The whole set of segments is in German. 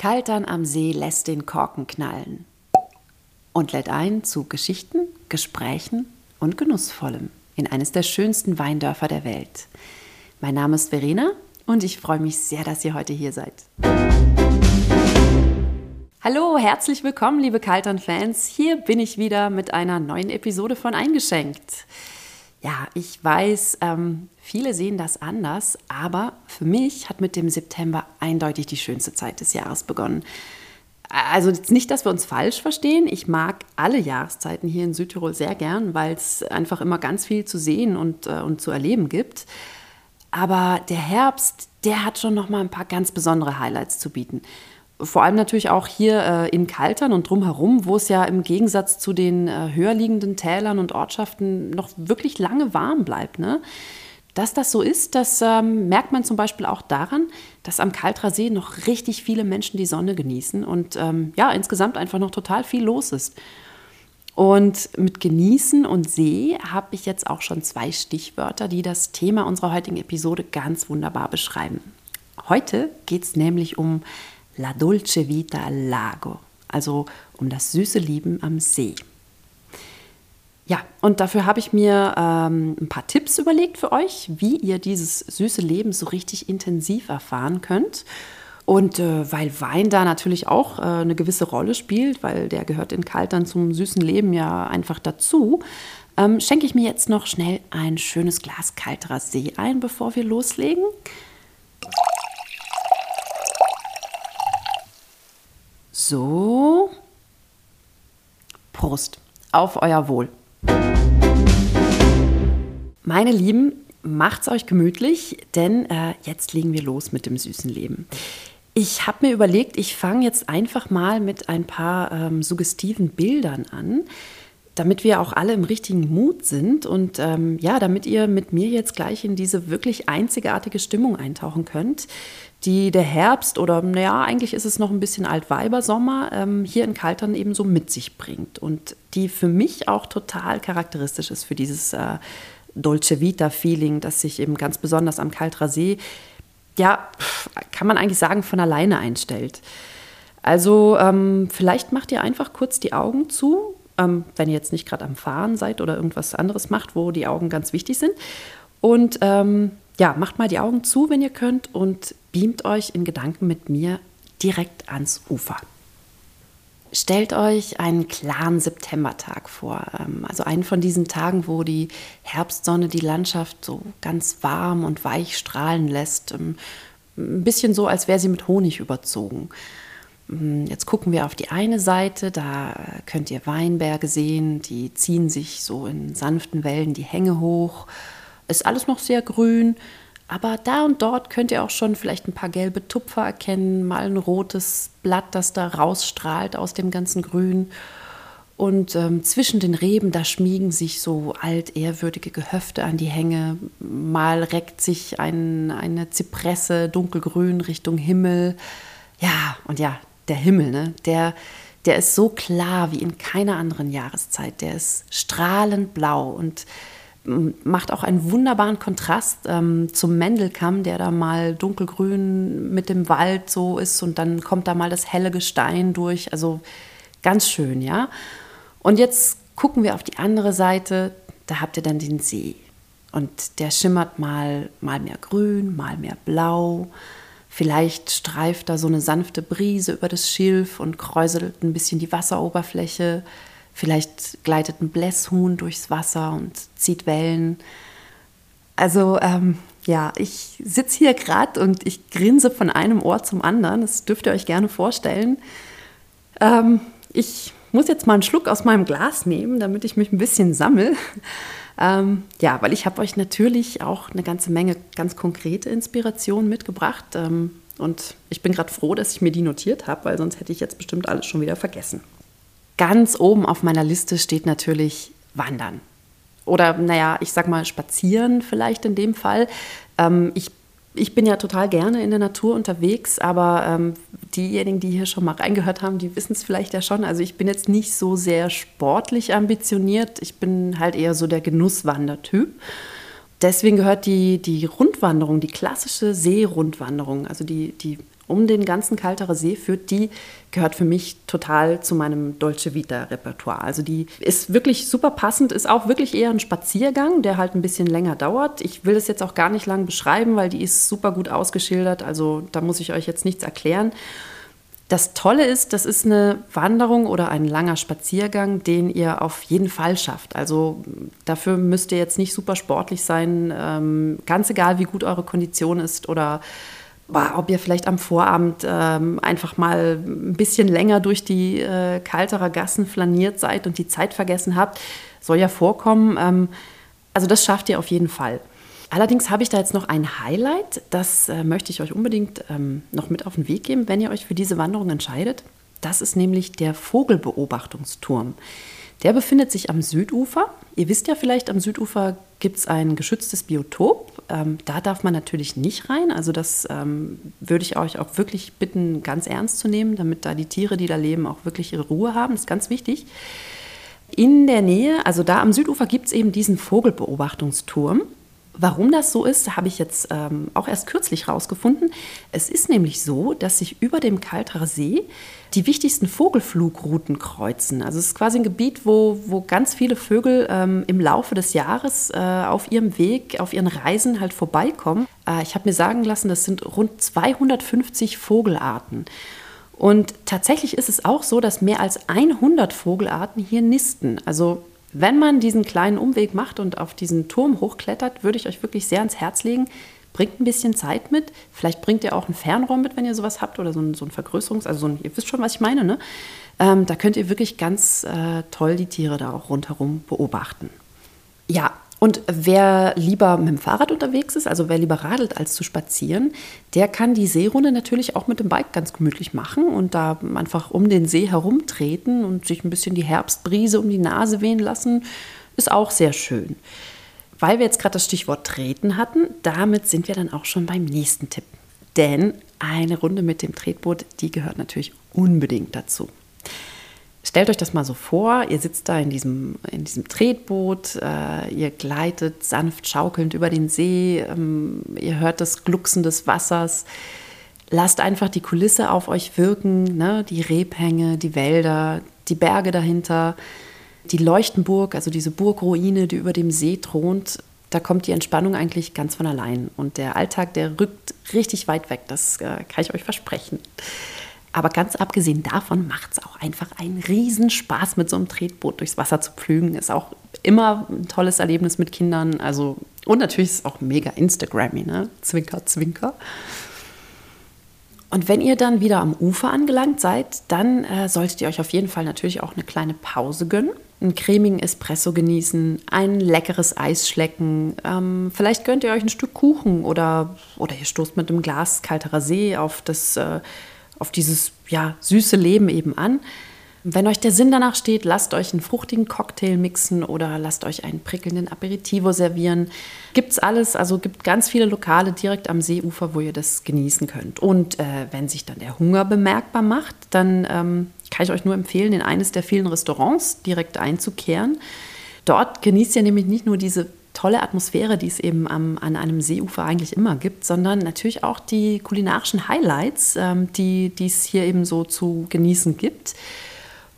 Kaltern am See lässt den Korken knallen und lädt ein zu Geschichten, Gesprächen und Genussvollem in eines der schönsten Weindörfer der Welt. Mein Name ist Verena und ich freue mich sehr, dass ihr heute hier seid. Hallo, herzlich willkommen, liebe Kaltern-Fans. Hier bin ich wieder mit einer neuen Episode von Eingeschenkt. Ja, ich weiß, ähm, viele sehen das anders, aber für mich hat mit dem September eindeutig die schönste Zeit des Jahres begonnen. Also nicht, dass wir uns falsch verstehen. Ich mag alle Jahreszeiten hier in Südtirol sehr gern, weil es einfach immer ganz viel zu sehen und, äh, und zu erleben gibt. Aber der Herbst, der hat schon noch mal ein paar ganz besondere Highlights zu bieten vor allem natürlich auch hier äh, in Kaltern und drumherum, wo es ja im Gegensatz zu den äh, höher liegenden Tälern und Ortschaften noch wirklich lange warm bleibt. Ne? Dass das so ist, das ähm, merkt man zum Beispiel auch daran, dass am Kaltrer See noch richtig viele Menschen die Sonne genießen und ähm, ja, insgesamt einfach noch total viel los ist. Und mit Genießen und See habe ich jetzt auch schon zwei Stichwörter, die das Thema unserer heutigen Episode ganz wunderbar beschreiben. Heute geht es nämlich um La dolce vita al lago, also um das süße Leben am See. Ja, und dafür habe ich mir ähm, ein paar Tipps überlegt für euch, wie ihr dieses süße Leben so richtig intensiv erfahren könnt. Und äh, weil Wein da natürlich auch äh, eine gewisse Rolle spielt, weil der gehört in Kaltern zum süßen Leben ja einfach dazu, ähm, schenke ich mir jetzt noch schnell ein schönes Glas kalterer See ein, bevor wir loslegen. So. Prost. Auf euer Wohl. Meine Lieben, macht's euch gemütlich, denn äh, jetzt legen wir los mit dem süßen Leben. Ich habe mir überlegt, ich fange jetzt einfach mal mit ein paar ähm, suggestiven Bildern an, damit wir auch alle im richtigen Mut sind und ähm, ja, damit ihr mit mir jetzt gleich in diese wirklich einzigartige Stimmung eintauchen könnt, die der Herbst oder naja, eigentlich ist es noch ein bisschen Altweibersommer ähm, hier in Kaltern eben so mit sich bringt und die für mich auch total charakteristisch ist für dieses äh, Dolce Vita-Feeling, das sich eben ganz besonders am Kaltrer See, ja, kann man eigentlich sagen, von alleine einstellt. Also ähm, vielleicht macht ihr einfach kurz die Augen zu, ähm, wenn ihr jetzt nicht gerade am Fahren seid oder irgendwas anderes macht, wo die Augen ganz wichtig sind. Und ähm, ja, macht mal die Augen zu, wenn ihr könnt, und beamt euch in Gedanken mit mir direkt ans Ufer. Stellt euch einen klaren Septembertag vor, ähm, also einen von diesen Tagen, wo die Herbstsonne die Landschaft so ganz warm und weich strahlen lässt, ähm, ein bisschen so, als wäre sie mit Honig überzogen. Ähm, jetzt gucken wir auf die eine Seite, da könnt ihr Weinberge sehen, die ziehen sich so in sanften Wellen die Hänge hoch ist alles noch sehr grün, aber da und dort könnt ihr auch schon vielleicht ein paar gelbe Tupfer erkennen, mal ein rotes Blatt, das da rausstrahlt aus dem ganzen Grün. Und ähm, zwischen den Reben, da schmiegen sich so altehrwürdige Gehöfte an die Hänge. Mal reckt sich ein, eine Zypresse dunkelgrün Richtung Himmel. Ja, und ja, der Himmel, ne? der, der ist so klar wie in keiner anderen Jahreszeit. Der ist strahlend blau und macht auch einen wunderbaren Kontrast ähm, zum Mendelkamm, der da mal dunkelgrün mit dem Wald so ist und dann kommt da mal das helle Gestein durch. Also ganz schön, ja. Und jetzt gucken wir auf die andere Seite, da habt ihr dann den See. Und der schimmert mal, mal mehr grün, mal mehr blau. Vielleicht streift da so eine sanfte Brise über das Schilf und kräuselt ein bisschen die Wasseroberfläche. Vielleicht gleitet ein Blässhuhn durchs Wasser und zieht Wellen. Also ähm, ja, ich sitze hier gerade und ich grinse von einem Ohr zum anderen. Das dürft ihr euch gerne vorstellen. Ähm, ich muss jetzt mal einen Schluck aus meinem Glas nehmen, damit ich mich ein bisschen sammle. Ähm, ja, weil ich habe euch natürlich auch eine ganze Menge ganz konkrete Inspirationen mitgebracht. Ähm, und ich bin gerade froh, dass ich mir die notiert habe, weil sonst hätte ich jetzt bestimmt alles schon wieder vergessen. Ganz oben auf meiner Liste steht natürlich Wandern. Oder, naja, ich sag mal, spazieren vielleicht in dem Fall. Ähm, ich, ich bin ja total gerne in der Natur unterwegs, aber ähm, diejenigen, die hier schon mal reingehört haben, die wissen es vielleicht ja schon. Also ich bin jetzt nicht so sehr sportlich ambitioniert. Ich bin halt eher so der Genusswandertyp. Deswegen gehört die, die Rundwanderung, die klassische Seerundwanderung, also die, die um den ganzen Kalterer See führt, die gehört für mich total zu meinem Dolce Vita Repertoire. Also die ist wirklich super passend, ist auch wirklich eher ein Spaziergang, der halt ein bisschen länger dauert. Ich will das jetzt auch gar nicht lang beschreiben, weil die ist super gut ausgeschildert. Also da muss ich euch jetzt nichts erklären. Das Tolle ist, das ist eine Wanderung oder ein langer Spaziergang, den ihr auf jeden Fall schafft. Also dafür müsst ihr jetzt nicht super sportlich sein, ähm, ganz egal, wie gut eure Kondition ist oder ob ihr vielleicht am Vorabend ähm, einfach mal ein bisschen länger durch die äh, Kalterer Gassen flaniert seid und die Zeit vergessen habt, soll ja vorkommen. Ähm, also das schafft ihr auf jeden Fall. Allerdings habe ich da jetzt noch ein Highlight, das äh, möchte ich euch unbedingt ähm, noch mit auf den Weg geben, wenn ihr euch für diese Wanderung entscheidet. Das ist nämlich der Vogelbeobachtungsturm. Der befindet sich am Südufer. Ihr wisst ja vielleicht, am Südufer gibt es ein geschütztes Biotop. Ähm, da darf man natürlich nicht rein. Also das ähm, würde ich euch auch wirklich bitten, ganz ernst zu nehmen, damit da die Tiere, die da leben, auch wirklich ihre Ruhe haben. Das ist ganz wichtig. In der Nähe, also da am Südufer, gibt es eben diesen Vogelbeobachtungsturm. Warum das so ist, habe ich jetzt ähm, auch erst kürzlich rausgefunden. Es ist nämlich so, dass sich über dem Kalterer See die wichtigsten Vogelflugrouten kreuzen. Also es ist quasi ein Gebiet, wo, wo ganz viele Vögel ähm, im Laufe des Jahres äh, auf ihrem Weg, auf ihren Reisen halt vorbeikommen. Äh, ich habe mir sagen lassen, das sind rund 250 Vogelarten. Und tatsächlich ist es auch so, dass mehr als 100 Vogelarten hier nisten. Also wenn man diesen kleinen Umweg macht und auf diesen Turm hochklettert, würde ich euch wirklich sehr ans Herz legen. Bringt ein bisschen Zeit mit. Vielleicht bringt ihr auch einen Fernrohr mit, wenn ihr sowas habt oder so ein, so ein Vergrößerungs-, also so ein, ihr wisst schon, was ich meine, ne? Ähm, da könnt ihr wirklich ganz äh, toll die Tiere da auch rundherum beobachten. Ja, und wer lieber mit dem Fahrrad unterwegs ist, also wer lieber radelt als zu spazieren, der kann die Seerunde natürlich auch mit dem Bike ganz gemütlich machen und da einfach um den See herumtreten und sich ein bisschen die Herbstbrise um die Nase wehen lassen, ist auch sehr schön. Weil wir jetzt gerade das Stichwort Treten hatten, damit sind wir dann auch schon beim nächsten Tipp. Denn eine Runde mit dem Tretboot, die gehört natürlich unbedingt dazu. Stellt euch das mal so vor, ihr sitzt da in diesem, in diesem Tretboot, äh, ihr gleitet sanft schaukelnd über den See, ähm, ihr hört das Glucksen des Wassers. Lasst einfach die Kulisse auf euch wirken, ne? die Rebhänge, die Wälder, die Berge dahinter, die Leuchtenburg, also diese Burgruine, die über dem See thront. Da kommt die Entspannung eigentlich ganz von allein. Und der Alltag, der rückt richtig weit weg, das äh, kann ich euch versprechen. Aber ganz abgesehen davon macht es auch einfach einen Riesenspaß, mit so einem Tretboot durchs Wasser zu pflügen. Ist auch immer ein tolles Erlebnis mit Kindern. Also, und natürlich ist es auch mega Instagrammy, ne? Zwinker, zwinker. Und wenn ihr dann wieder am Ufer angelangt seid, dann äh, solltet ihr euch auf jeden Fall natürlich auch eine kleine Pause gönnen. Einen cremigen Espresso genießen, ein leckeres Eis schlecken. Ähm, vielleicht gönnt ihr euch ein Stück Kuchen oder, oder ihr stoßt mit einem Glas kalterer See auf das äh, auf dieses ja, süße Leben eben an. Wenn euch der Sinn danach steht, lasst euch einen fruchtigen Cocktail mixen oder lasst euch einen prickelnden Aperitivo servieren. Gibt's alles, also gibt ganz viele Lokale direkt am Seeufer, wo ihr das genießen könnt. Und äh, wenn sich dann der Hunger bemerkbar macht, dann ähm, kann ich euch nur empfehlen, in eines der vielen Restaurants direkt einzukehren. Dort genießt ihr nämlich nicht nur diese tolle Atmosphäre, die es eben am, an einem Seeufer eigentlich immer gibt, sondern natürlich auch die kulinarischen Highlights, ähm, die, es hier eben so zu genießen gibt.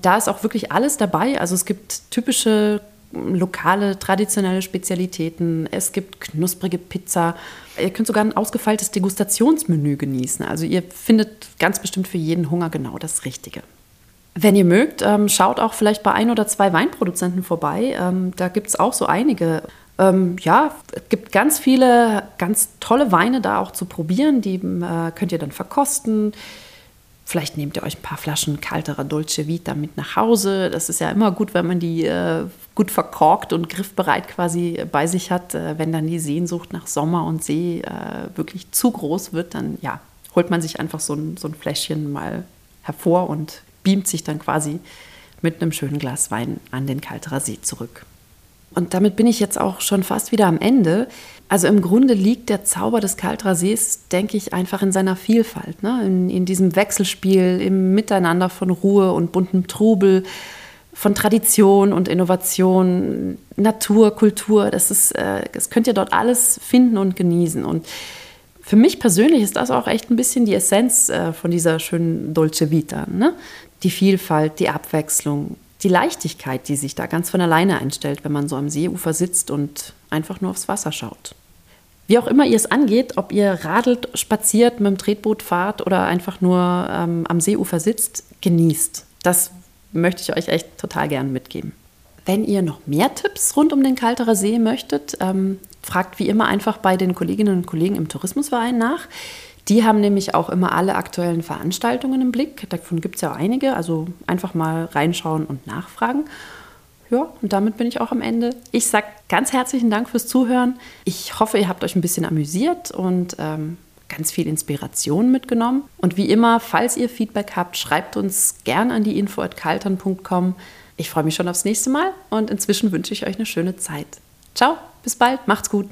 Da ist auch wirklich alles dabei. Also es gibt typische lokale, traditionelle Spezialitäten. Es gibt knusprige Pizza. Ihr könnt sogar ein ausgefeiltes Degustationsmenü genießen. Also ihr findet ganz bestimmt für jeden Hunger genau das Richtige. Wenn ihr mögt, ähm, schaut auch vielleicht bei ein oder zwei Weinproduzenten vorbei. Ähm, da gibt es auch so einige ähm, ja, es gibt ganz viele, ganz tolle Weine da auch zu probieren. Die äh, könnt ihr dann verkosten. Vielleicht nehmt ihr euch ein paar Flaschen kalterer Dolce Vita mit nach Hause. Das ist ja immer gut, wenn man die äh, gut verkorkt und griffbereit quasi bei sich hat. Äh, wenn dann die Sehnsucht nach Sommer und See äh, wirklich zu groß wird, dann ja, holt man sich einfach so ein, so ein Fläschchen mal hervor und beamt sich dann quasi mit einem schönen Glas Wein an den Kalterer See zurück. Und damit bin ich jetzt auch schon fast wieder am Ende. Also im Grunde liegt der Zauber des Kaltrer Sees, denke ich, einfach in seiner Vielfalt, ne? in, in diesem Wechselspiel, im Miteinander von Ruhe und buntem Trubel, von Tradition und Innovation, Natur, Kultur. Das, ist, äh, das könnt ihr dort alles finden und genießen. Und Für mich persönlich ist das auch echt ein bisschen die Essenz äh, von dieser schönen Dolce Vita. Ne? Die Vielfalt, die Abwechslung, die Leichtigkeit, die sich da ganz von alleine einstellt, wenn man so am Seeufer sitzt und einfach nur aufs Wasser schaut. Wie auch immer ihr es angeht, ob ihr radelt, spaziert, mit dem Tretboot fahrt oder einfach nur ähm, am Seeufer sitzt, genießt. Das möchte ich euch echt total gern mitgeben. Wenn ihr noch mehr Tipps rund um den Kalterer See möchtet, ähm, fragt wie immer einfach bei den Kolleginnen und Kollegen im Tourismusverein nach. Die haben nämlich auch immer alle aktuellen Veranstaltungen im Blick. Davon gibt es ja einige. Also einfach mal reinschauen und nachfragen. Ja, und damit bin ich auch am Ende. Ich sage ganz herzlichen Dank fürs Zuhören. Ich hoffe, ihr habt euch ein bisschen amüsiert und ähm, ganz viel Inspiration mitgenommen. Und wie immer, falls ihr Feedback habt, schreibt uns gern an die info.kaltern.com. Ich freue mich schon aufs nächste Mal und inzwischen wünsche ich euch eine schöne Zeit. Ciao, bis bald, macht's gut.